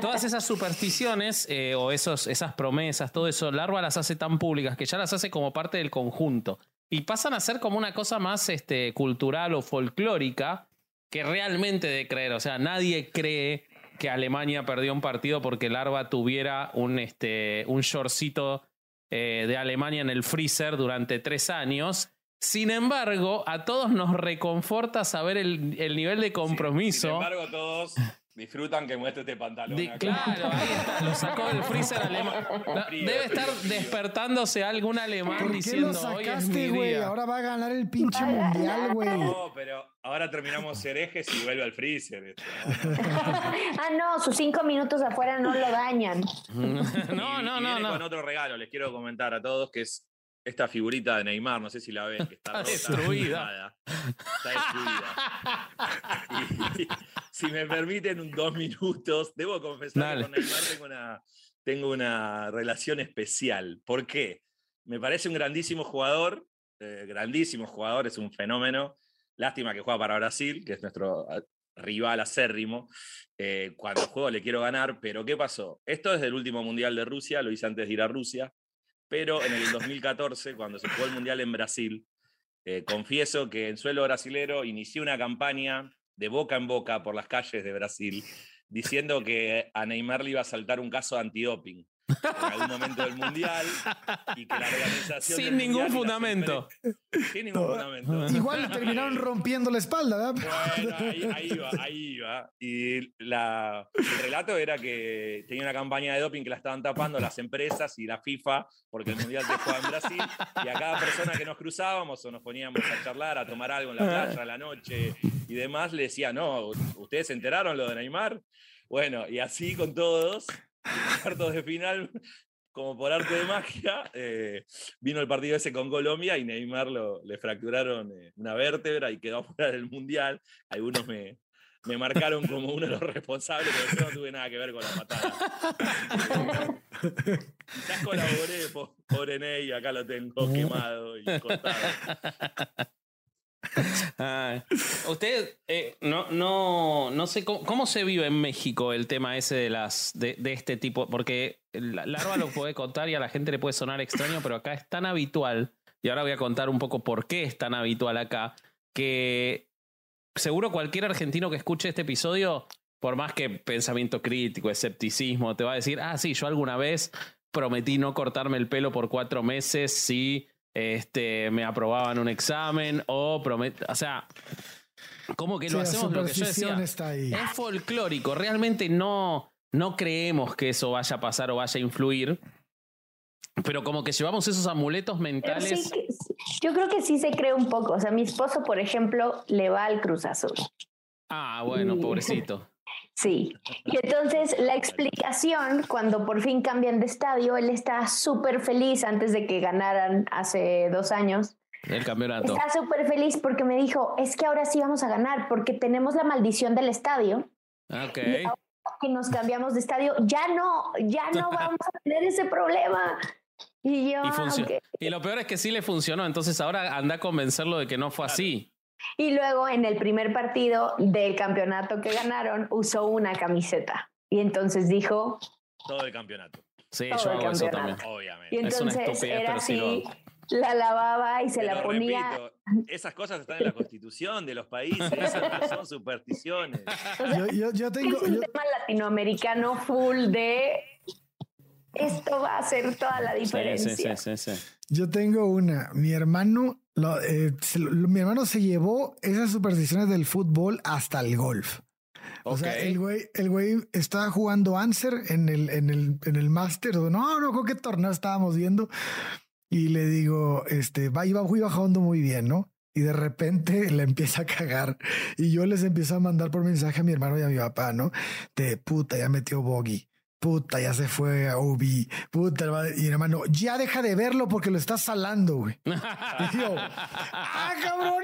todas esas supersticiones eh, o esos, esas promesas, todo eso, Larva las hace tan públicas que ya las hace como parte del conjunto y pasan a ser como una cosa más este, cultural o folclórica que realmente de creer. O sea, nadie cree que Alemania perdió un partido porque Larva tuviera un, este, un shortcito eh, de Alemania en el freezer durante tres años. Sin embargo, a todos nos reconforta saber el, el nivel de compromiso. Sin embargo, todos disfrutan que muestre este pantalón. Di- acá. claro, ahí está, lo sacó del freezer alemán. *laughs* Debe estar despertándose algún alemán ¿Por qué diciendo lo sacaste, güey? Ahora va a ganar el pinche mundial, güey. No, pero ahora terminamos herejes y vuelve al freezer. esto, ¿no? *laughs* Ah, no, sus cinco minutos afuera no lo dañan. *laughs* no, Y- no, y no, viene no. con otro regalo, les quiero comentar a todos, que es esta figurita de Neymar, no sé si la ven, que está, *laughs* Está rota, destruida. nada, *laughs* Está destruida. *laughs* Y si me permiten dos minutos, debo confesar Dale. que con Neymar tengo una, tengo una relación especial. ¿Por qué? Me parece un grandísimo jugador, eh, grandísimo jugador, es un fenómeno. Lástima que juega para Brasil, que es nuestro ah, rival acérrimo. Eh, cuando juego le quiero ganar, pero ¿qué pasó? Esto es del último Mundial de Rusia, lo hice antes de ir a Rusia, pero en el 2014, cuando se jugó el Mundial en Brasil, eh, confieso que en suelo brasilero inicié una campaña de boca en boca por las calles de Brasil, diciendo que a Neymar le iba a saltar un caso de antidoping en algún momento del Mundial y que la organización Sin ningún fundamento. Sin ningún fundamento. *laughs* Igual terminaron rompiendo la espalda, ¿verdad? Bueno, ahí, ahí iba, ahí iba. Y la, el relato era que tenía una campaña de doping que la estaban tapando las empresas y la FIFA, porque el Mundial se jugaba en Brasil, y a cada persona que nos cruzábamos o nos poníamos a charlar, a tomar algo en la playa a la noche y demás, le decía, no, ¿ustedes se enteraron lo de Neymar? Bueno, y así con todos, *laughs* cuartos de final, como por arte de magia, eh, vino el partido ese con Colombia y Neymar lo, le fracturaron eh, una vértebra y quedó *laughs* fuera del Mundial. Algunos me, me marcaron como uno de los responsables, pero yo no tuve nada que ver con la patada. Quizás colaboré, po- pobre Ney, acá lo tengo *laughs* quemado y cortado. Usted, eh, no, no, no sé cómo, se vive en México el tema ese de las de, de este tipo, porque la Larva lo puede contar y a la gente le puede sonar extraño, pero acá es tan habitual, y ahora voy a contar un poco por qué es tan habitual acá, que seguro cualquier argentino que escuche este episodio por más que pensamiento crítico, escepticismo, te va a decir, ah, sí, yo alguna vez prometí no cortarme el pelo por cuatro meses si este, me aprobaban un examen o promet... O sea, como que lo hacemos lo que yo decía. Es folclórico, realmente no, no creemos que eso vaya a pasar o vaya a influir. Pero como que llevamos esos amuletos mentales. yo creo que sí se cree un poco. O sea, mi esposo, por ejemplo, le va al Cruz Azul. Ah, bueno, pobrecito. Sí. Y entonces la explicación, cuando por fin cambian de estadio, él está súper feliz antes de que ganaran hace dos años. El campeonato. Está súper feliz porque me dijo, es que ahora sí vamos a ganar porque tenemos la maldición del estadio. Ok. Y ahora que nos cambiamos de estadio, ya no, ya no *laughs* vamos a tener ese problema. Y yo, y, y lo peor es que sí le funcionó, entonces ahora anda a convencerlo de que no fue así. Y luego en el primer partido del campeonato que ganaron usó una camiseta. Y entonces dijo... Todo el campeonato. Sí, yo hago eso también. Obviamente. Y entonces era así, la lavaba y se la ponía... esas cosas están en la constitución de los países, esas son supersticiones. yo, tengo... Es un tema latinoamericano full de... Esto va a hacer toda la diferencia. sí, sí, sí. Yo tengo una. Mi hermano eh, mi hermano se llevó esas supersticiones del fútbol hasta el golf. O sea, el güey, el güey estaba jugando Answer en el, en el, en el Master. No, no, qué torneo estábamos viendo. Y le digo, este, va, iba, iba jugando muy bien, ¿no? Y de repente *laughs* le empieza a cagar. Y yo les empiezo a mandar por mensaje a mi hermano y a mi papá, ¿no? De puta, ya metió bogey puta, ya se fue a Ubi, puta, y hermano, ya deja de verlo porque lo estás salando, güey. *laughs* Y yo, ah, cabrón.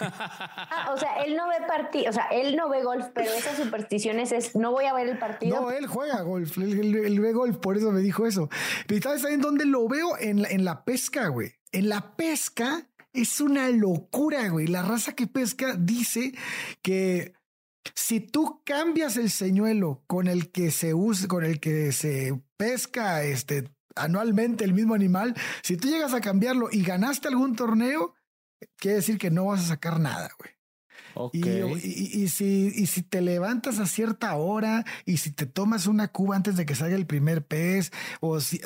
ah, o sea, él no ve partido, o sea, él no ve golf, pero esas supersticiones es, no voy a ver el partido. No, él juega golf, él, ve golf, por eso me dijo eso. Pero ¿sabes en dónde lo veo? En la, en la pesca, güey. En la pesca es una locura, güey. La raza que pesca dice que si tú cambias el señuelo con el que se usa, con el que se pesca este, anualmente el mismo animal, si tú llegas a cambiarlo y ganaste algún torneo, quiere decir que no vas a sacar nada, güey. Y, si, y si te levantas a cierta hora y si te tomas una cuba antes de que salga el primer pez, o si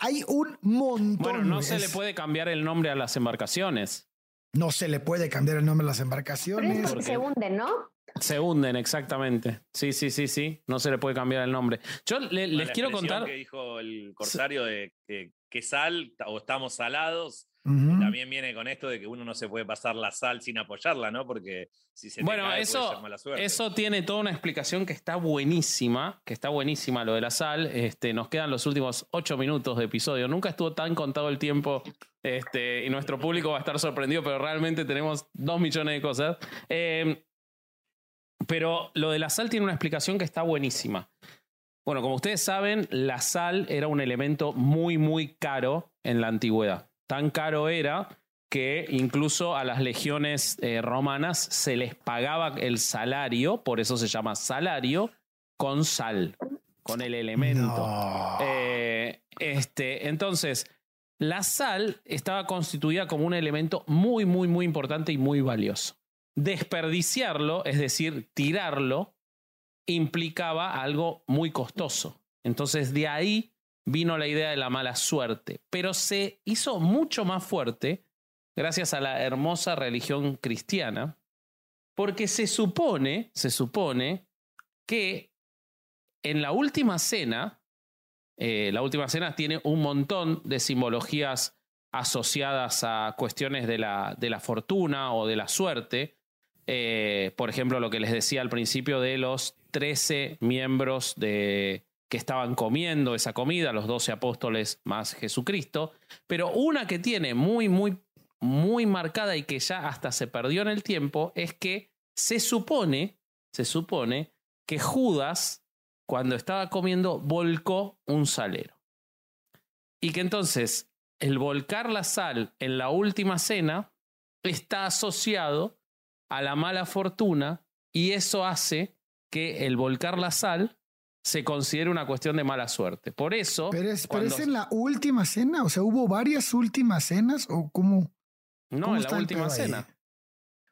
hay un montón. Bueno, no se le puede cambiar el nombre a las embarcaciones. No se le puede cambiar el nombre a las embarcaciones. Porque se hunden, ¿no? Se hunden, exactamente. Sí, sí, sí, sí. No se le puede cambiar el nombre. Yo les quiero contar. que dijo el corsario de que, sal o estamos salados. También viene con esto de que uno no se puede pasar la sal sin apoyarla, ¿no? Porque si se bueno, eso, eso tiene toda una explicación que está buenísima, que está buenísima lo de la sal. Este, nos quedan los últimos ocho minutos de episodio. Nunca estuvo tan contado el tiempo este, y nuestro público va a estar sorprendido, pero realmente tenemos dos millones de cosas. Eh, pero lo de la sal tiene una explicación que está buenísima. Bueno, como ustedes saben, la sal era un elemento muy, muy caro en la antigüedad. Tan caro era que incluso a las legiones eh, romanas se les pagaba el salario, por eso se llama salario, con sal, con el elemento. Eh, este, entonces, la sal estaba constituida como un elemento muy, muy, muy importante y muy valioso. Desperdiciarlo, es decir, tirarlo, implicaba algo muy costoso. Entonces de ahí vino la idea de la mala suerte, pero se hizo mucho más fuerte gracias a la hermosa religión cristiana, porque se supone, se supone que en la última cena, eh, la última cena tiene un montón de simbologías asociadas a cuestiones de la, de la fortuna o de la suerte, eh, por ejemplo, lo que les decía al principio de los 13 miembros de, que estaban comiendo esa comida, los 12 apóstoles más Jesucristo, pero una que tiene muy, muy, muy marcada y que ya hasta se perdió en el tiempo es que se supone, se supone que Judas, cuando estaba comiendo, volcó un salero. Y que entonces el volcar la sal en la última cena está asociado a la mala fortuna y eso hace que el volcar la sal se considere una cuestión de mala suerte. Por eso... Pero es, en la última cena, o sea, ¿hubo varias últimas cenas o cómo? No, en la última cena.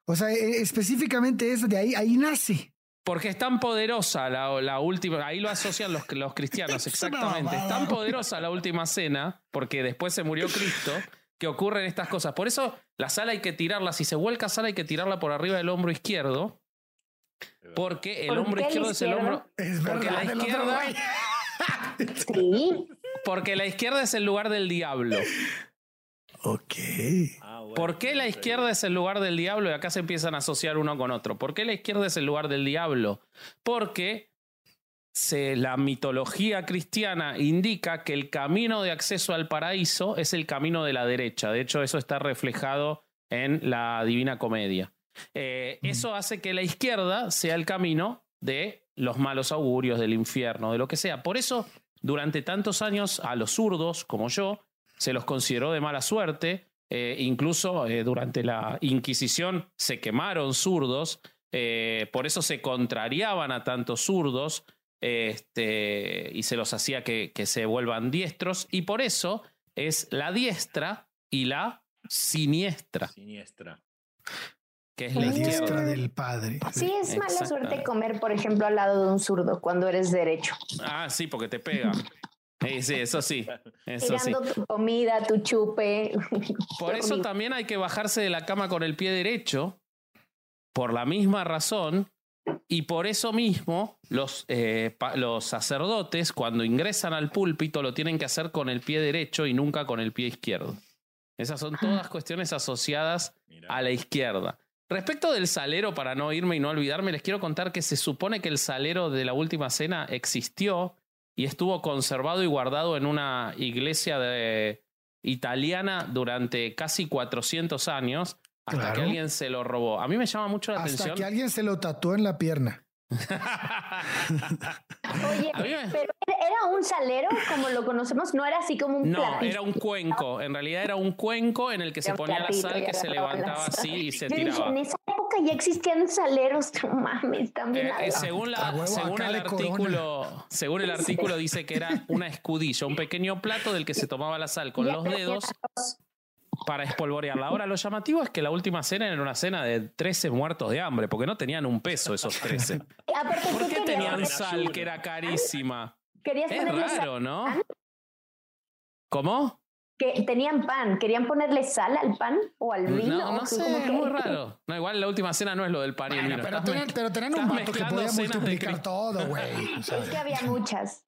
O sea, e- específicamente es de ahí, ahí nace. Porque es tan poderosa la, la última, ahí lo asocian los, los cristianos, *laughs* Es exactamente. Es tan poderosa la última cena, porque después se murió Cristo, *laughs* que ocurren estas cosas. Por eso la sal hay que tirarla, si se vuelca sal hay que tirarla por arriba del hombro izquierdo, porque el ¿Por hombro izquierdo es el hombro... Es Porque verdad. la izquierda-. Sí. Porque la izquierda es el lugar del diablo. Ok. Ah, bueno, ¿Por qué la izquierda es el lugar del diablo? Y acá se empiezan a asociar uno con otro. ¿Por qué la izquierda es el lugar del diablo? Porque se- la mitología cristiana indica que el camino de acceso al paraíso es el camino de la derecha. De hecho, eso está reflejado en la Divina Comedia. Eh, Eso hace que la izquierda sea el camino de los malos augurios, del infierno, de lo que sea. Por eso, durante tantos años, a los zurdos, como yo, se los consideró de mala suerte. Eh, incluso eh, durante la Inquisición se quemaron zurdos. eh, por eso se contrariaban a tantos zurdos este, y se los hacía que, que se vuelvan diestros. Y por eso es la diestra y la siniestra, Siniestra. que es La diestra del padre. Sí, es mala suerte comer, por ejemplo, al lado de un zurdo cuando eres derecho. Ah, sí, porque te pega. Sí, sí, eso sí. Eso sí. Tu comida, tu chupe. Por *laughs* eso también hay que bajarse de la cama con el pie derecho, por la misma razón, y por eso mismo los, eh, los sacerdotes cuando ingresan al púlpito lo tienen que hacer con el pie derecho y nunca con el pie izquierdo. Esas son todas cuestiones asociadas a la izquierda. Respecto del salero, para no irme y no olvidarme, les quiero contar que se supone que el salero de la última cena existió y estuvo conservado y guardado en una iglesia de- italiana durante casi 400 años hasta Claro. que alguien se lo robó. A mí me llama mucho la Hasta atención. que alguien se lo tatuó en la pierna. Oye, *laughs* pero era un salero como lo conocemos, no era así como un No, platito. era un cuenco. En realidad era un cuenco en el que se ponía la sal y que se levantaba así y se Yo dije, tiraba. en esa época ya existían saleros, no mames, también. Eh, eh, según la- huevo, según el Corona. artículo, según el artículo dice que era una escudilla, un pequeño plato del que se tomaba la sal con Ya los dedos. Para espolvorearla. Ahora lo llamativo es que la última cena era una cena de 13 muertos de hambre, porque no tenían un peso esos 13. *laughs* Aparte, ¿Por qué tenían En sal que era carísima? querías Es sal. raro, ¿no? ¿Cómo? Que tenían pan, ¿querían ponerle sal al pan o al vino? No, no ¿O sé, es que- muy *laughs* raro. No, igual la última cena no es lo del pan y el vino. Pero Estás tenían, pero tenían un vato que podía multiplicar todo, güey. *laughs* Es que había muchas.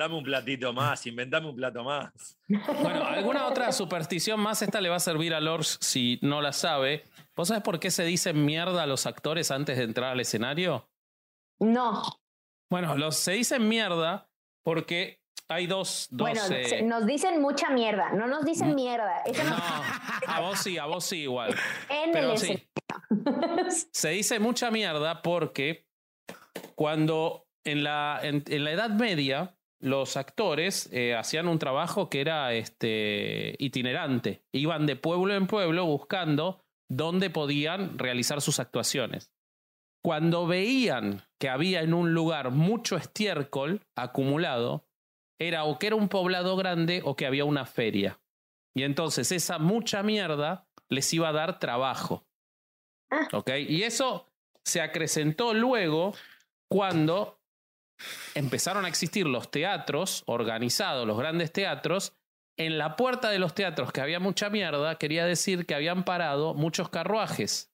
Dame un platito más, inventame un plato más. Bueno, ¿alguna otra superstición más? Esta le va a servir a Lors si no la sabe. ¿Vos sabés por qué se dicen mierda a los actores antes de entrar al escenario? No. Bueno, los, se dicen mierda porque hay dos... dos Bueno, eh, se- nos dicen mucha mierda, no nos dicen mierda. Eso no, no, a vos sí, a vos sí igual. *laughs* en Pero el sí, *laughs* se dice mucha mierda porque cuando en la, en, en la Edad Media los actores eh, hacían un trabajo que era este, itinerante. Iban de pueblo en pueblo buscando dónde podían realizar sus actuaciones. Cuando veían que había en un lugar mucho estiércol acumulado, era o que era un poblado grande o que había una feria. Y entonces esa mucha mierda les iba a dar trabajo. Ah. ¿Ok? Y eso se acrecentó luego cuando empezaron a existir los teatros organizados, los grandes teatros. En la puerta de los teatros que había mucha mierda, quería decir que habían parado muchos carruajes.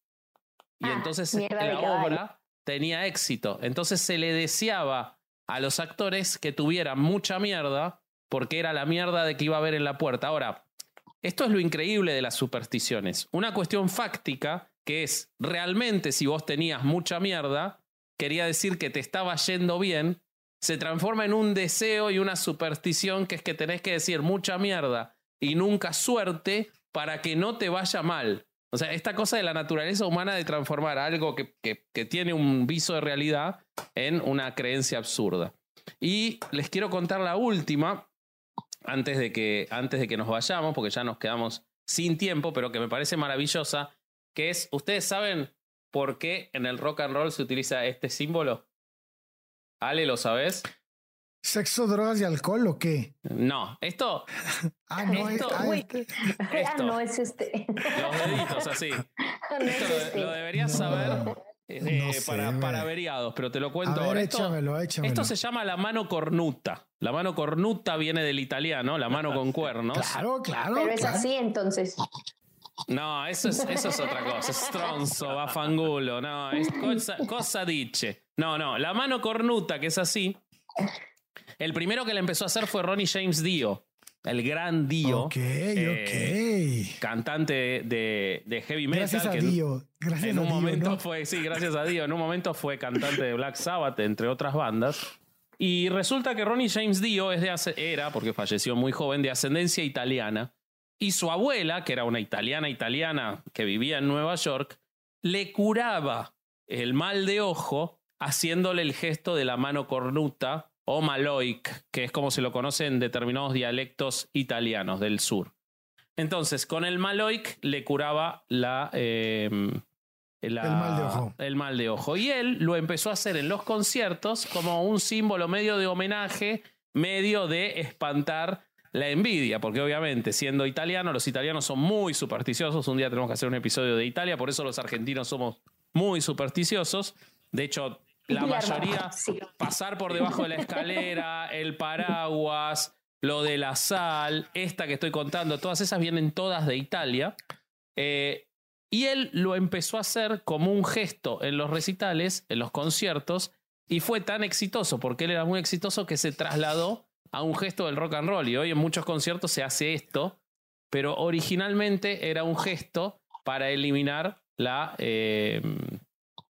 Y Ah, entonces la obra tenía éxito. Entonces se le deseaba a los actores que tuvieran mucha mierda, porque era la mierda de que iba a haber en la puerta. Ahora, esto es lo increíble de las supersticiones. Una cuestión fáctica que es realmente si vos tenías mucha mierda, quería decir que te estaba yendo bien, se transforma en un deseo y una superstición que es que tenés que decir mucha mierda y nunca suerte para que no te vaya mal. O sea, esta cosa de la naturaleza humana de transformar algo que, que- que tiene un viso de realidad en una creencia absurda. Y les quiero contar la última, antes de que, antes de que nos vayamos, porque ya nos quedamos sin tiempo, pero que me parece maravillosa, que es, ¿ustedes saben por qué en el rock and roll se utiliza este símbolo? Ale, ¿lo sabes? ¿Sexo, drogas y alcohol o qué? No, esto. *laughs* ah, no, esto, ah, este. *laughs* Ah, no es este. Los deditos así. *laughs* No es Esto lo, este. lo deberías No. saber eh, No sé, para, para averiados, pero te lo cuento ver, ahora. Esto, échamelo, échamelo. esto se llama la mano cornuta. La mano cornuta viene del italiano, la mano con cuernos. Claro, claro. Pero es claro. así entonces. No, eso es, eso es otra cosa. Stronzo, bafangulo. No, es cosa, cosa. No, no. La mano cornuta, que es así. El primero que le empezó a hacer fue Ronnie James Dio. El gran Dio. Ok, eh, ok. Cantante de, de heavy metal. Gracias a que Dio. Gracias en a un Dio, momento ¿no? fue, sí, gracias a Dios, en un momento fue cantante de Black Sabbath, entre otras bandas. Y resulta que Ronnie James Dio es de era, porque falleció muy joven, de ascendencia italiana. Y su abuela, que era una italiana italiana que vivía en Nueva York, le curaba el mal de ojo haciéndole el gesto de la mano cornuta o maloic, que es como se lo conoce en determinados dialectos italianos del sur. Entonces, con el maloic le curaba la, eh, la- El mal de ojo. el mal de ojo. Y él lo empezó a hacer en los conciertos como un símbolo medio de homenaje, medio de espantar la envidia, porque obviamente siendo italiano, los italianos son muy supersticiosos. Un día tenemos que hacer un episodio de Italia, por eso los argentinos somos muy supersticiosos. De hecho, la mayoría sí. pasar por debajo de la escalera, el paraguas, lo de la sal, esta que estoy contando, todas esas vienen todas de Italia. Eh, y él lo empezó a hacer como un gesto en los recitales, en los conciertos, y fue tan exitoso, porque él era muy exitoso, que se trasladó a un gesto del rock and roll. Y hoy en muchos conciertos se hace esto, pero originalmente era un gesto para eliminar la, eh,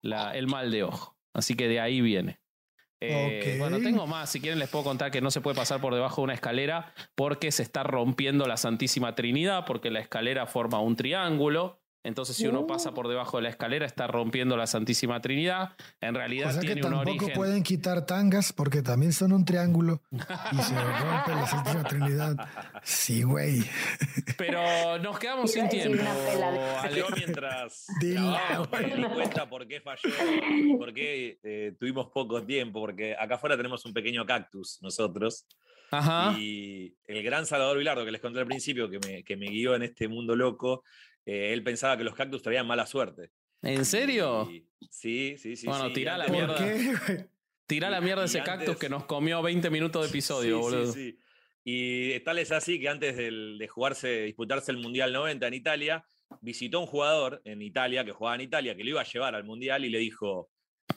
la- el mal de ojo. Así que de ahí viene. Eh. Bueno, tengo más. Si quieren, les puedo contar que no se puede pasar por debajo de una escalera porque se está rompiendo la Santísima Trinidad, porque la escalera forma un triángulo. Entonces, si uno Uh. pasa por debajo de la escalera, está rompiendo la Santísima Trinidad. En realidad O sea que tiene un tampoco origen. pueden quitar tangas porque también son un triángulo y se *laughs* rompe la Santísima Trinidad. Sí, güey. Pero nos quedamos sin tiempo. Yo mientras *laughs* me cuenta por qué falló por qué eh, tuvimos poco tiempo, porque acá afuera tenemos un pequeño cactus nosotros. Ajá. Y el gran Salvador Vilardo, que les conté al principio, que me, que me guió en este mundo loco, eh, él pensaba que los cactus traían mala suerte. ¿En serio? Y- sí, sí, sí. Bueno, sí. tirá la Antes- ¿Por mierda. qué? Tira la mierda y ese antes- cactus que nos comió 20 minutos de episodio, Sí, boludo. Sí, sí. Y tal es así que antes del- de jugarse, disputarse el Mundial 90 en Italia, visitó un jugador en Italia, que jugaba en Italia, que lo iba a llevar al Mundial y le dijo,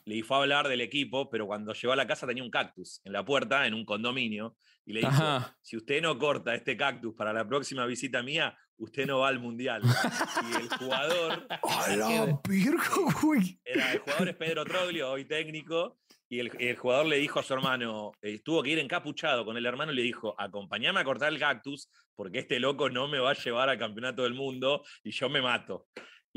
le fue a hablar del equipo, pero cuando llegó a la casa tenía un cactus en la puerta, en un condominio, y le dijo, Ajá. si usted no corta este cactus para la próxima visita mía, usted no va al Mundial. y el jugador *laughs* ¡A la virgo, güey! era, el jugador es Pedro Troglio, hoy técnico, y el, el jugador le dijo a su hermano, eh, tuvo que ir encapuchado con el hermano y le dijo, acompáñame a cortar el cactus, porque este loco no me va a llevar al campeonato del mundo y yo me mato.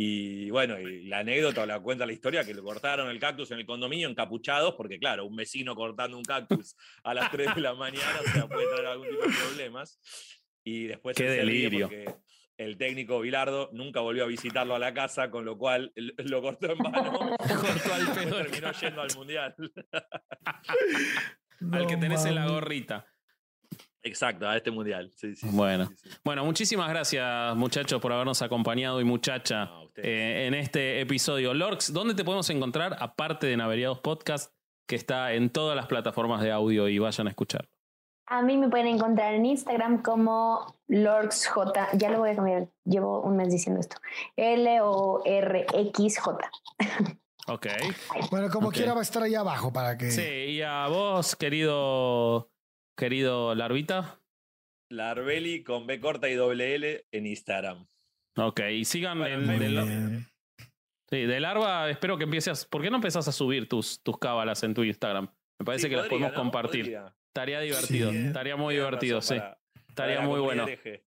Y bueno, y la anécdota o la cuenta la historia que lo cortaron el cactus en el condominio encapuchados, porque claro, un vecino cortando un cactus a las 3 de la mañana o sea, puede traer algún tipo de problemas. Y después Qué delirio. el técnico Bilardo nunca volvió a visitarlo a la casa, con lo cual lo cortó en vano. *laughs* Cortó al pedo terminó yendo al mundial. Al que tenés en la gorrita. Exacto, a este mundial. Sí, sí, sí, Bueno. sí, sí. Bueno, muchísimas gracias, muchachos, por habernos acompañado y muchacha No, eh, en este episodio. Lorx, ¿dónde te podemos encontrar? Aparte de Naveriados Podcast, que está en todas las plataformas de audio y vayan a escuchar. A mí me pueden encontrar en Instagram como LorxJ. Ya lo voy a cambiar. Llevo un mes diciendo esto. L-O-R-X-J. Ok. *laughs* Bueno, como quiera va a estar ahí abajo para que... Sí, y a vos, querido, querido Larvita. Larbeli con B corta y doble L en Instagram. Ok, y sigan Bueno, en- Muy de, la- bien. sí, de Larva, espero que empieces. ¿Por qué no empezás a subir tus, tus cábalas en tu Instagram? Me parece Sí, que las podemos ¿no? compartir. Podría. Estaría divertido, Sí. estaría muy divertido, sí. para- Estaría para muy bueno. hereje.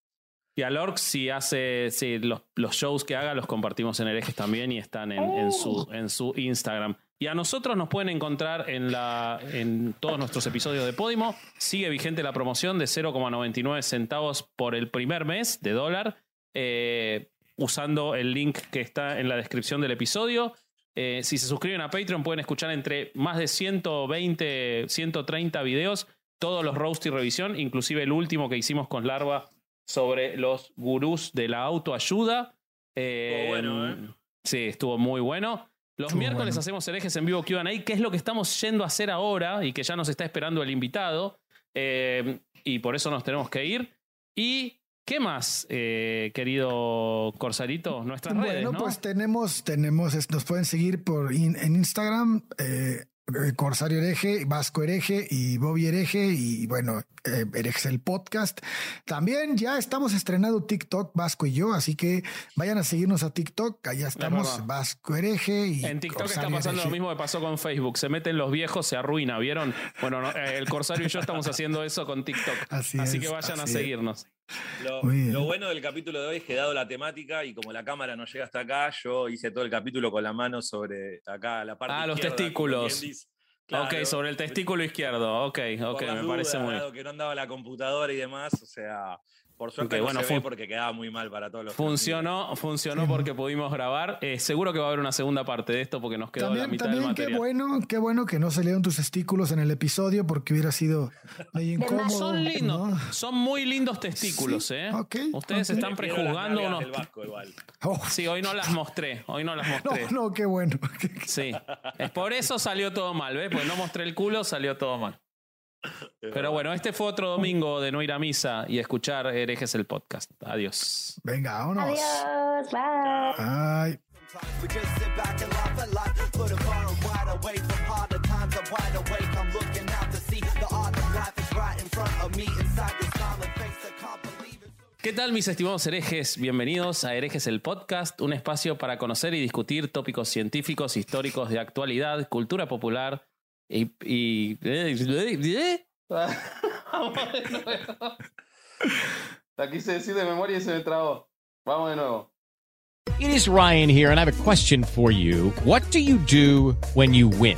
Y a Lorx, si hace si los, los shows que haga, los compartimos en herejes también y están en, en su, en su Instagram. Y a nosotros nos pueden encontrar en, la, en todos nuestros episodios de Podimo. Sigue vigente la promoción de 0,99 centavos por el primer mes de dólar, eh, usando el link que está en la descripción del episodio. Eh, si se suscriben a Patreon pueden escuchar entre más de 120, 130 videos todos los roast y revisión, inclusive el último que hicimos con Larva sobre los gurús de la autoayuda. Estuvo bueno, ¿eh? Sí, estuvo muy bueno. Los miércoles bueno. hacemos herejes en vivo QA, que es lo que estamos yendo a hacer ahora y que ya nos está esperando el invitado. Eh, y por eso nos tenemos que ir. ¿Y qué más, eh, querido Corsarito? Nuestras bueno, redes, ¿no? pues tenemos, tenemos, nos pueden seguir por in- en Instagram, eh, Corsario Hereje, Vasco Hereje y Bobby Hereje y bueno, eh, Herejes el podcast. También ya estamos estrenando TikTok, Vasco y yo, así que vayan a seguirnos a TikTok, allá estamos. Vasco Hereje y En TikTok está pasando lo Hereje. mismo que pasó con Facebook. Se meten los viejos, se arruina, ¿vieron? Bueno, no, eh, el Corsario y yo estamos haciendo eso con TikTok. Así que es, vayan a es. Lo, bien. bueno del capítulo de hoy es que dado la temática y como la cámara no llega hasta acá, yo hice todo el capítulo con la mano sobre acá la parte Ah, los testículos. ok, sobre el testículo izquierdo. Ok, ok, me parece muy dado que no andaba la computadora y demás, o sea, por suerte no bueno, se ve porque quedaba muy mal para todos los Funcionó, funcionó porque pudimos grabar. Eh, seguro que va a haber una segunda parte de esto porque nos quedó la También, mitad del también qué material. bueno, qué bueno que no salieron tus testículos en el episodio porque hubiera sido más. incómodo. Son lindos, ¿no? son muy lindos testículos, Sí, ¿eh? Ustedes ok. están prejuzgando unos. del Vasco igual. Oh, Sí, hoy no las mostré, hoy no las *laughs* no, mostré. no, qué bueno. Sí, es por eso salió todo mal, ¿ves? Pues no mostré el culo, salió todo mal. Pero bueno, este fue otro domingo de no ir a misa y escuchar herejes el podcast. Adiós. Venga, vámonos. Adiós, bye. Ay. We just sit back and laugh at life. Put a far and wide away from harder times. I'm wide awake. I'm looking out to see the art of life is right in front of me. Inside this smiling face, I can't believe it. ¿Qué tal mis estimados herejes? Bienvenidos a Herejes el Podcast, un espacio para conocer y discutir tópicos científicos, históricos de actualidad, cultura popular y... y-. Vamos de nuevo. La *laughs* quise decir de memoria y se me trabó. Vamos de nuevo. It is Ryan here, and I have a question for you. What do you do when you win?